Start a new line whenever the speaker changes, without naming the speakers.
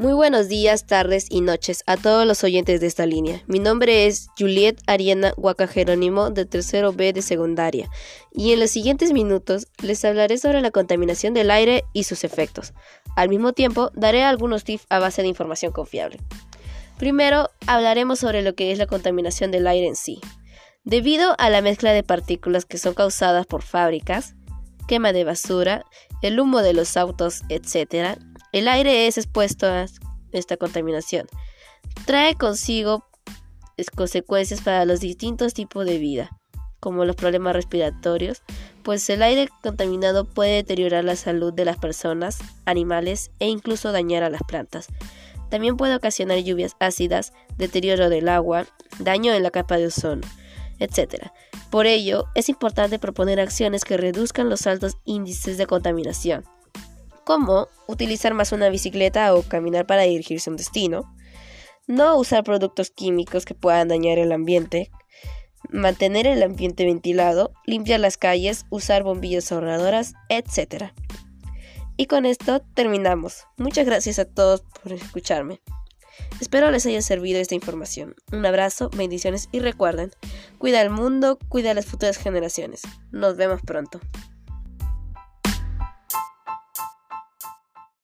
Muy buenos días, tardes y noches a todos los oyentes de esta línea. Mi nombre es Juliet Ariana Huaca Jerónimo de tercero B de secundaria y en los siguientes minutos les hablaré sobre la contaminación del aire y sus efectos. Al mismo tiempo, daré algunos tips a base de información confiable. Primero, hablaremos sobre lo que es la contaminación del aire en sí. Debido a la mezcla de partículas que son causadas por fábricas, quema de basura, el humo de los autos, etc., el aire es expuesto a esta contaminación. Trae consigo consecuencias para los distintos tipos de vida, como los problemas respiratorios, pues el aire contaminado puede deteriorar la salud de las personas, animales e incluso dañar a las plantas. También puede ocasionar lluvias ácidas, deterioro del agua, daño en la capa de ozono, etc. Por ello, es importante proponer acciones que reduzcan los altos índices de contaminación como utilizar más una bicicleta o caminar para dirigirse a un destino, no usar productos químicos que puedan dañar el ambiente, mantener el ambiente ventilado, limpiar las calles, usar bombillas ahorradoras, etc. Y con esto terminamos. Muchas gracias a todos por escucharme. Espero les haya servido esta información. Un abrazo, bendiciones y recuerden, cuida el mundo, cuida a las futuras generaciones. Nos vemos pronto.